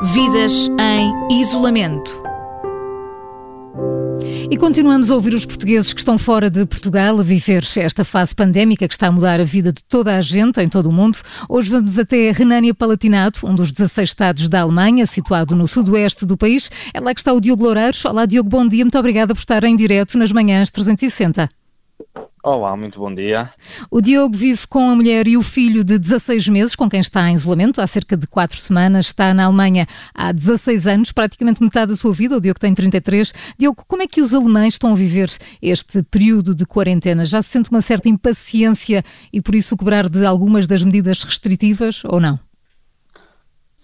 Vidas em isolamento. E continuamos a ouvir os portugueses que estão fora de Portugal a viver esta fase pandémica que está a mudar a vida de toda a gente em todo o mundo. Hoje vamos até Renânia Palatinato, um dos 16 estados da Alemanha, situado no sudoeste do país. É lá que está o Diogo Loureiros. Olá, Diogo, bom dia. Muito obrigada por estar em direto nas manhãs 360. Olá, muito bom dia. O Diogo vive com a mulher e o filho de 16 meses, com quem está em isolamento há cerca de 4 semanas. Está na Alemanha há 16 anos, praticamente metade da sua vida. O Diogo tem 33. Diogo, como é que os alemães estão a viver este período de quarentena? Já se sente uma certa impaciência e por isso cobrar de algumas das medidas restritivas ou não?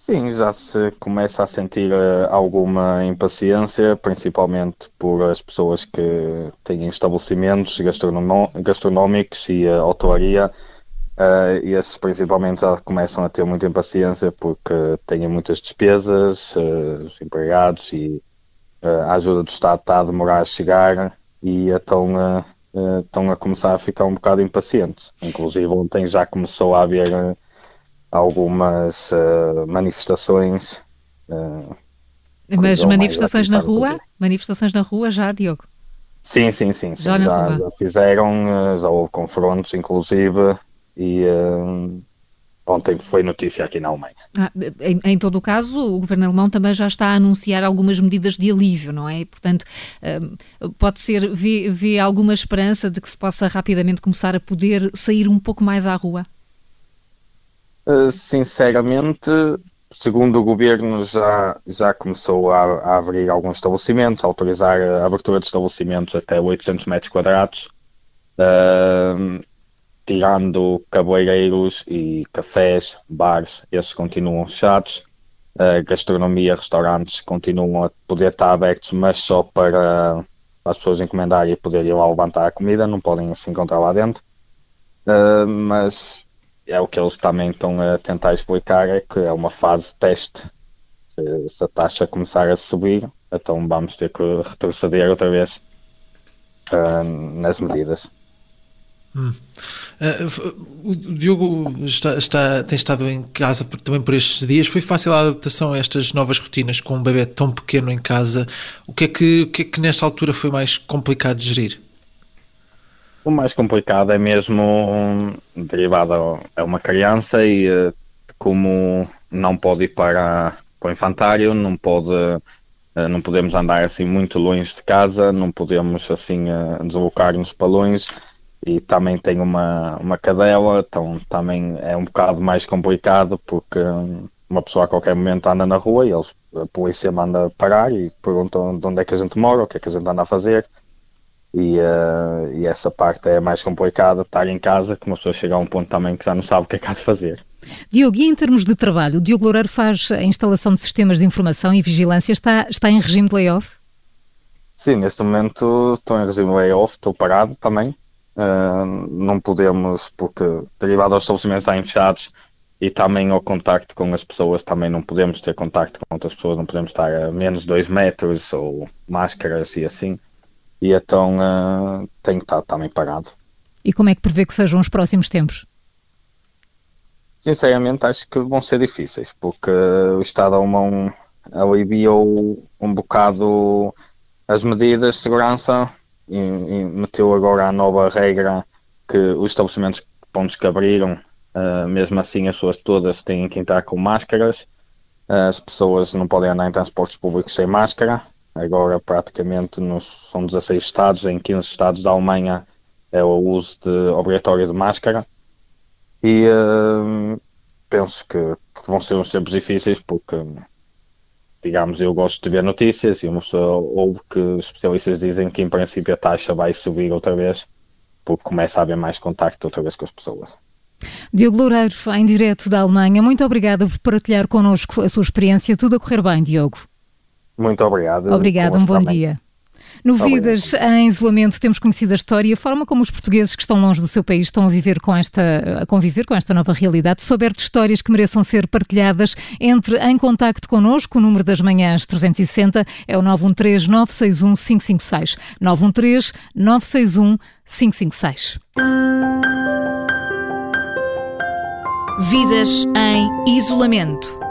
Sim, já se começa a sentir uh, alguma impaciência, principalmente por as pessoas que têm estabelecimentos gastronómicos e a hotelaria. Uh, esses principalmente já começam a ter muita impaciência porque têm muitas despesas, uh, os empregados e a ajuda do Estado está a demorar a chegar e então estão a começar a ficar um bocado impacientes. Inclusive ontem já começou a haver algumas uh, manifestações. Uh, Mas manifestações na rua? Manifestações na rua já, Diogo? Sim, sim, sim. sim. Já, já, já, fizeram, eh, já houve confrontos, inclusive, e uh, ontem foi notícia aqui na Alemanha. Ah, em, em, todo o caso, o governo alemão também já está a anunciar algumas medidas de alívio, não é? Portanto, pode ser, vê, vê alguma esperança de que se possa rapidamente começar a poder sair um pouco mais à rua? Eh, sinceramente, segundo o governo, já, já começou a, a, abrir alguns estabelecimentos, a autorizar a abertura de estabelecimentos até 800 metros quadrados, uh, tirando cabeleireiros e cafés, bares, esses continuam fechados. Uh, gastronomia, restaurantes continuam a poder estar abertos, mas só para as pessoas encomendarem e poderem lá levantar a comida, não podem se encontrar lá dentro. Uh, mas é o que eles também estão a tentar explicar, é que é uma fase teste. Se, se a taxa começar a subir, então vamos ter que retroceder outra vez uh, nas medidas. Hum. Uh, o Diogo está, está, tem estado em casa por, também por estes dias. Foi fácil a adaptação a estas novas rotinas com um bebê tão pequeno em casa? O que é que, o que, é que nesta altura foi mais complicado de gerir? O mais complicado é mesmo um, derivado a uma criança e eh, como não pode ir para, para o infantário, não pode eh, não podemos andar assim muito longe de casa, não podemos assim eh, deslocar-nos para longe e também tem uma, uma cadela, então também é um bocado mais complicado porque uma pessoa a qualquer momento anda na rua e eles, a polícia manda parar e perguntam de onde é que a gente mora, o que é que a gente anda a fazer e, uh, e, essa parte é mais complicada, estar em casa, que uma pessoa chega a um ponto também que já não sabe o que é que há de fazer. Diogo, e em termos de trabalho, o Diogo Loureiro faz a instalação de sistemas de informação e vigilância, está, está em regime de layoff? Sim, neste momento estou em regime de layoff, estou parado também. Uh, não podemos, porque derivado aos estabelecimentos estarem fechados e também ao contacto com as pessoas, também não podemos ter contacto com outras pessoas, não podemos estar a menos de 2 metros ou máscaras e assim e então uh, tenho estado também parado. E como é que prevê que sejam os próximos tempos? Sinceramente, acho que vão ser difíceis, porque o Estado alemão aliviou um bocado as medidas de segurança e, e meteu agora a nova regra que os estabelecimentos pontos que abriram, uh, mesmo assim as pessoas todas têm que entrar com máscaras, as pessoas não podem andar em transportes públicos sem máscara, Agora, praticamente, nos, são 16 estados, em 15 estados da Alemanha é o uso de, obrigatório de máscara. E uh, penso que, que, vão ser uns tempos difíceis, porque, digamos, eu gosto de ver notícias e uma pessoa ouve que especialistas dizem que, em princípio, a taxa vai subir outra vez, porque começa a haver mais contacto outra vez com as pessoas. Diogo Loureiro, em direto da Alemanha, muito obrigada por partilhar connosco a sua experiência. Tudo a correr bem, Diogo. Muito obrigado. Obrigado, um bom também. dia. No Vidas em Isolamento temos conhecido a história e a forma como os portugueses que estão longe do seu país estão a viver com esta, a conviver com esta nova realidade. Souber de histórias que mereçam ser partilhadas, entre em contacto connosco. O número das manhãs 360 é o 913 961 556. 913 961 556. Vidas em Isolamento